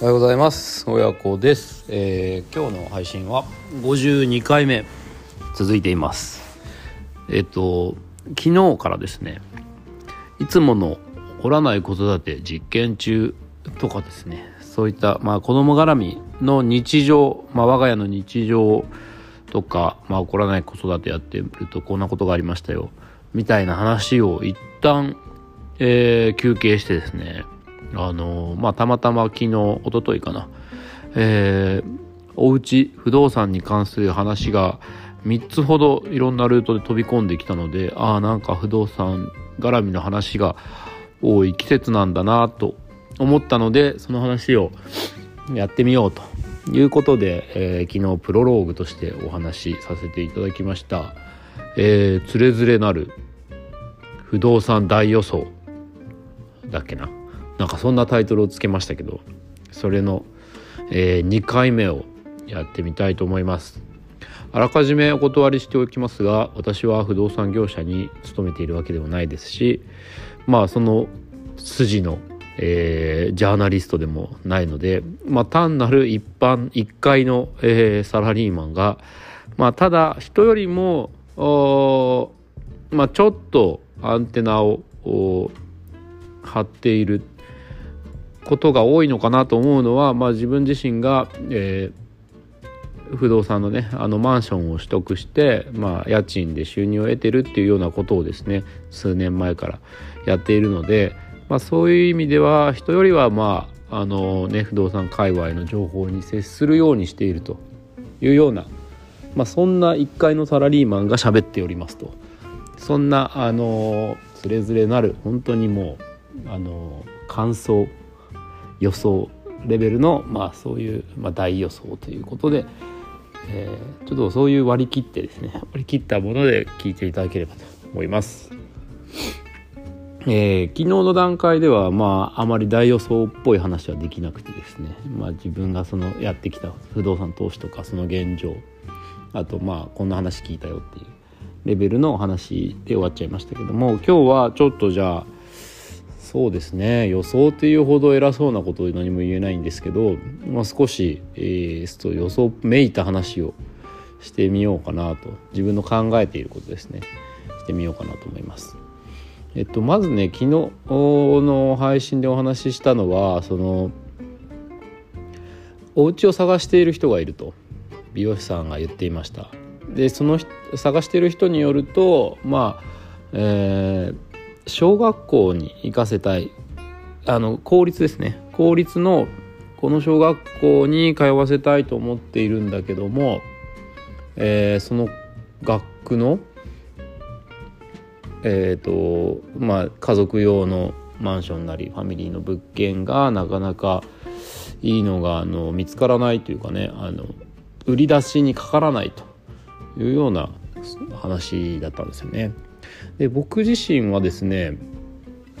おはようございます。親子です、えー今日の配信は52回目続いています。えっ、と昨日からですねいつもの掘らない子育て実験中とかですねそういった、まあ、子供絡みの日常、まあ、我が家の日常とか、まあ、起こらない子育てやってるとこんなことがありましたよみたいな話を一旦、えー休憩してですねあのまあたまたま昨日一昨日かな。えーおうち不動産に関する話が3つほどいろんなルートで飛び込んできたのでああなんか不動産絡みの話が多い季節なんだなと思ったのでその話をやってみようということで、えー昨日プロローグとしてお話しさせていただきました「えー、つれづれなる不動産大予想」だっけな。なんかそんなタイトルをつけましたけどそれの、え2回目をやってみたいと思います。あらかじめお断りしておきますが私は不動産業者に勤めているわけではないですしまあその筋の、えージャーナリストでもないので、まあ、単なる一般一階の、えーサラリーマンが、まあ、ただ人よりもまあ、ちょっとアンテナを張っていることが多いのかなと思うのは、まあ、自分自身が、えー不動産のねあのマンションを取得して、まあ、家賃で収入を得てるっていうようなことをですね数年前からやっているので、まあ、そういう意味では人よりはまああのね不動産界隈の情報に接するようにしているというような、まあ、そんな一階のサラリーマンが喋っておりますと。そんなあのつれづれなる本当にもうあの感想予想レベルの、まあ、そういう、まあ、大予想ということで、えーちょっとそういう割り切ってですね割り切ったもので聞いていただければと思います。えー昨日の段階ではまああまり大予想っぽい話はできなくてですね、まあ、自分がそのやってきた不動産投資とかその現状あとまあこんな話聞いたよっていうレベルの話で終わっちゃいましたけども今日はちょっとじゃあそうですね。予想っていうほど偉そうなこと何も言えないんですけど、まあ、少し、えー予想めいた話をしてみようかなと。自分の考えていることですね。してみようかなと思います。えっと、まずね昨日の配信でお話ししたのはそのお家を探している人がいると美容師さんが言っていました。でその探している人によるとまあ、えー小学校に行かせたいあの公立ですね公立のこの小学校に通わせたいと思っているんだけども、えーその学区のえーとまあ、家族用のマンションなりファミリーの物件がなかなかいいのがあの見つからないというかねあの売り出しにかからないというような話だったんですよね。で僕自身はですね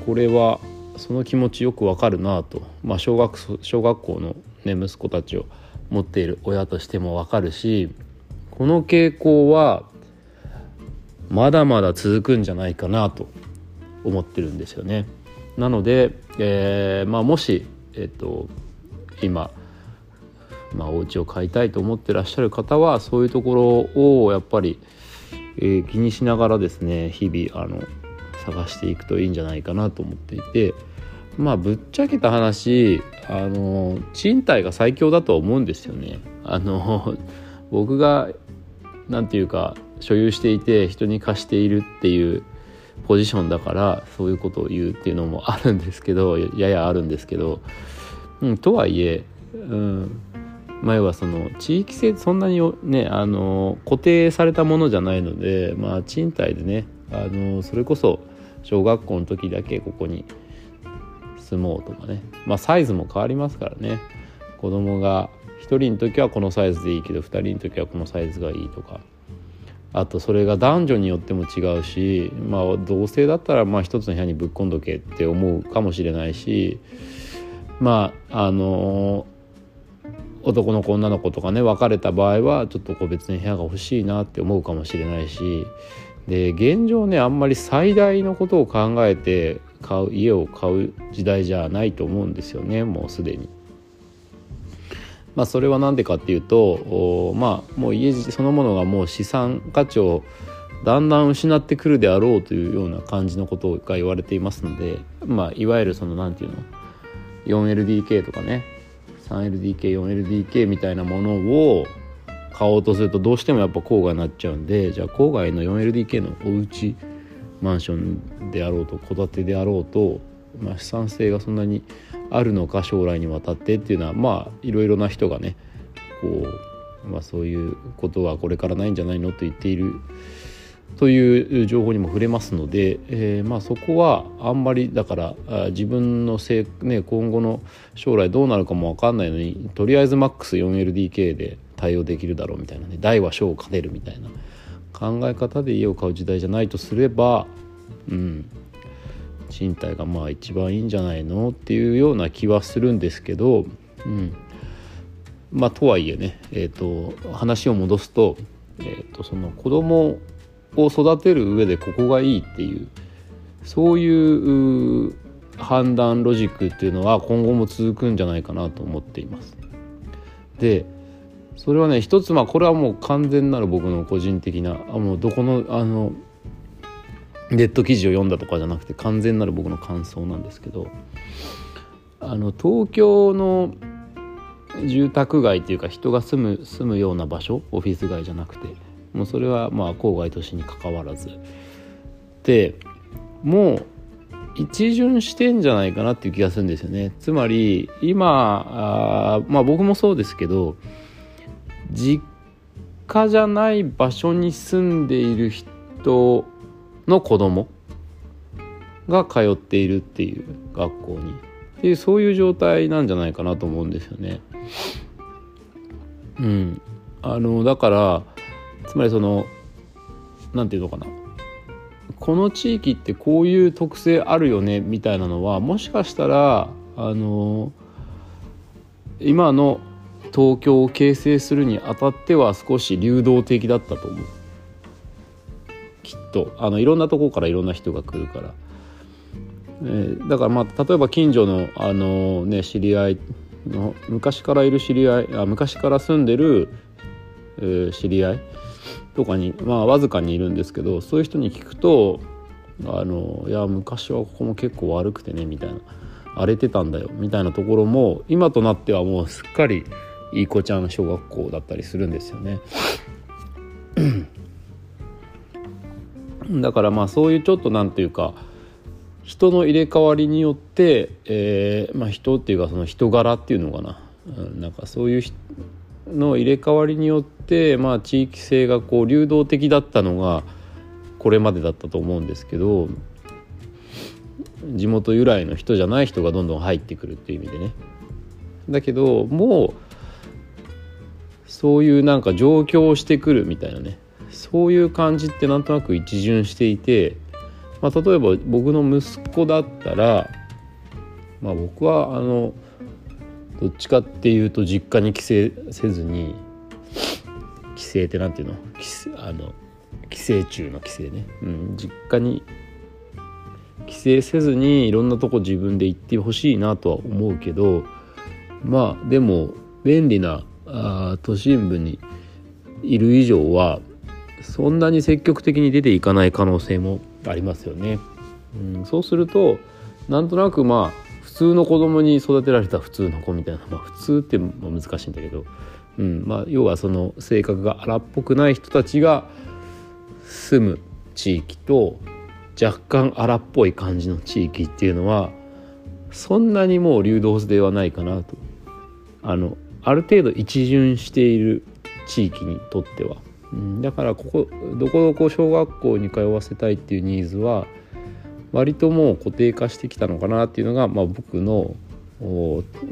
これはその気持ちよくわかるなと、まあ、小学小学校の、ね、息子たちを持っている親としてもわかるしこの傾向はまだまだ続くんじゃないかなと思ってるんですよね。なので、えーまあ、もし、えっと今、まあ、お家を買いたいと思ってらっしゃる方はそういうところをやっぱり、えー気にしながらですね日々あの探していくといいんじゃないかなと思っていてまあぶっちゃけた話あの賃貸が最強だと思うんですよね。あの僕がなんていうか所有していて人に貸しているっていうポジションだからそういうことを言うっていうのもあるんですけどややあるんですけど、うん、とはいえ、うん、前はその地域性そんなにねあの固定されたものじゃないので、まあ、賃貸でねあのそれこそ小学校の時だけここに住もうとかね、まあ、サイズも変わりますからね。子供が1人の時はこのサイズでいいけど2人の時はこのサイズがいいとか。あとそれが男女によっても違うし、まあ、同性だったらまあ一つの部屋にぶっ込んどけって思うかもしれないしまああの男の子女の子とかね別れた場合はちょっと個別に部屋が欲しいなって思うかもしれないしで現状ねあんまり最大のことを考えて買う家を買う時代じゃないと思うんですよねもうすでに。まあ、それは何でかっていうとまあもう家そのものがもう資産価値をだんだん失ってくるであろうというような感じのことが言われていますので、まあ、いわゆるその何て言うの？4LDK とかね 3LDK4LDK みたいなものを買おうとするとどうしてもやっぱ郊外になっちゃうんでじゃあ郊外の 4LDK のお家マンションであろうと戸建てであろうと、まあ、資産性がそんなにあるのか将来にわたってっていうのはまあいろいろな人がねこう、まあ、そういうことはこれからないんじゃないのと言っているという情報にも触れますので、えー、まあそこはあんまりだから自分のせい、ね、今後の将来どうなるかも分かんないのにとりあえずマックス 4LDK で対応できるだろうみたいなね大は小を兼ねるみたいな考え方で家を買う時代じゃないとすればうん賃貸がまあ一番いいんじゃないのっていうような気はするんですけど、うん、まあとはいえね、えーと、話を戻すと,、えーと、その子供を育てる上でここがいいっていうそういう判断ロジックっていうのは今後も続くんじゃないかなと思っています。でそれはね一つまあこれはもう完全なる僕の個人的なあもうどこのあのネット記事を読んだとかじゃなくて完全なる僕の感想なんですけどあの東京の住宅街っていうか人が住む住むような場所オフィス街じゃなくてもうそれはまあ郊外都市にかかわらず。でもう一巡してんじゃないかなっていう気がするんですよね。つまり今あまあ僕もそうですけど実家じゃない場所に住んでいる人の子供が通っているっていう学校に。っていうそういう状態なんじゃないかなと思うんですよね。うん、あのだからつまりその何て言うのかな。この地域ってこういう特性あるよねみたいなのはもしかしたらあの今の東京を形成するにあたっては少し流動的だったと思う。きっと。あのいろんなとこからいろんな人が来るから、えー、だからまあ例えば近所のあの、ね、知り合いの昔からいる知り合いあ昔から住んでる、えー、知り合いとかにまあわずかにいるんですけどそういう人に聞くとあのいや昔はここも結構悪くてねみたいな荒れてたんだよみたいなところも今となってはもうすっかりいい子ちゃん小学校だったりするんですよね。だからまあそういうちょっとなんていうか人の入れ替わりによって、えーまあ、人っていうかその人柄っていうのかな、うん、なんかそういう人の入れ替わりによって、まあ、地域性がこう流動的だったのがこれまでだったと思うんですけど地元由来の人じゃない人がどんどん入ってくるっていう意味でね。だけどもうそういうなんか上京してくるみたいなねそういう感じってなんとなく一巡していて、まあ、例えば僕の息子だったら、まあ、僕はあのどっちかっていうと実家に帰省せずに帰省って何ていうの？あの帰省中の帰省ね、うん、実家に帰省せずにいろんなとこ自分で行ってほしいなとは思うけどまあでも便利なあ都心部にいる以上はそんなに積極的に出ていかない可能性もありますよね。うん、そうするとなんとなくまあ通の子供に育てられた普通の子みたいな、まあ、普通って難しいんだけど、うんまあ、要はその性格が荒っぽくない人たちが住む地域と若干荒っぽい感じの地域っていうのはそんなにもう流動ではないかなと。あのある程度一巡している地域にとっては。うん、だからここどこどこ小学校に通わせたいっていうニーズは割ともう固定化してきたのかなっていうのが、まあ、僕の、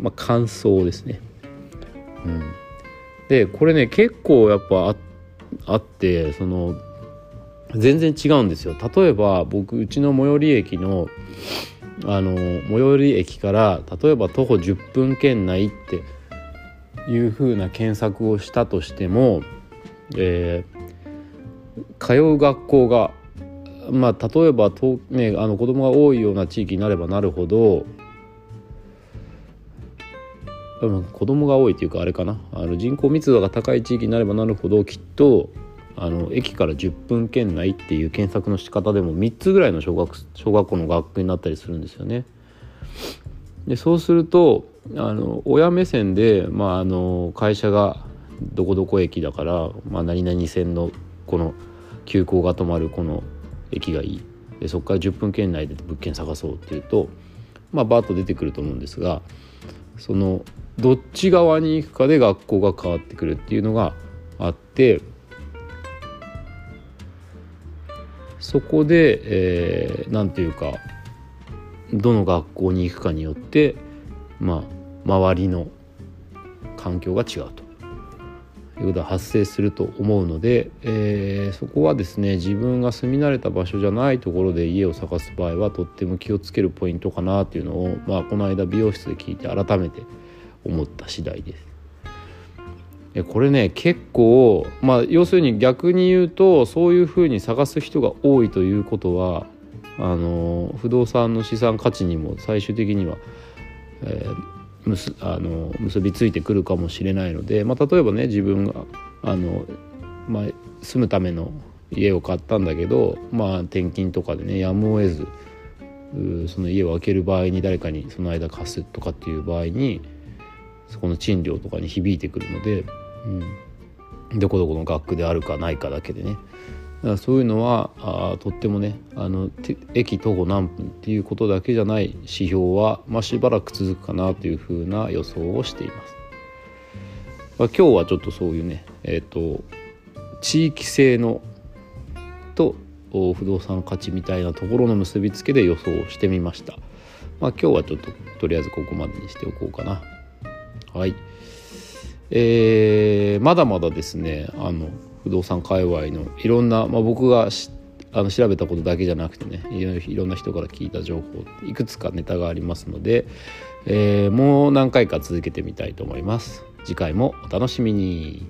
まあ、感想ですね。うん、でこれね結構やっぱああってその全然違うんですよ。例えば僕うちの最寄り駅のあの最寄り駅から例えば徒歩10分圏内っていう風な検索をしたとしてもえー、通う学校がまあ例えばと、ね、あの子供が多いような地域になればなるほど子供が多いというかあれかなあの人口密度が高い地域になればなるほどきっとあの駅から10分圏内っていう検索の仕方でも3つぐらいの小学小学校の学区になったりするんですよね。でそうするとあの親目線で、まあ、あの会社がどこどこ駅だから、まあ、何々線のこの急行が止まるこの駅がいい。でそこから10分圏内で物件探そうっていうと、まあ、バーッと出てくると思うんですがそのどっち側に行くかで学校が変わってくるっていうのがあってそこで、えー、ていうかどの学校に行くかによってまあ周りの環境が違うと。いうことが発生すると思うので、えー、そこはですね自分が住み慣れた場所じゃないところで家を探す場合はとっても気をつけるポイントかなっていうのを、まあ、この間美容室で聞いて改めて思った次第です。これね結構まあ要するに逆に言うとそういうふうに探す人が多いということはあの不動産の資産価値にも最終的には、えー、あの結びついてくるかもしれないので、まあ、例えばね自分があの、まあ、住むための家を買ったんだけど、まあ、転勤とかでねやむを得ずその家を空ける場合に誰かにその間貸すとかっていう場合にそこの賃料とかに響いてくるので、うん、どこどこの学区であるかないかだけでね。そういうのはあとってもねあの駅徒歩何分っていうことだけじゃない指標は、まあ、しばらく続くかなというふうな予想をしています。まあ、今日はちょっとそういうね、えーと、地域性のと不動産価値みたいなところの結びつけで予想してみました。まあ、今日はちょっととりあえずここまでにしておこうかな。はい。えー、まだまだですねあの不動産界隈のいろんな、まあ、僕があの調べたことだけじゃなくてねいろんな人から聞いた情報いくつかネタがありますので、えー、もう何回か続けてみたいと思います。次回もお楽しみに。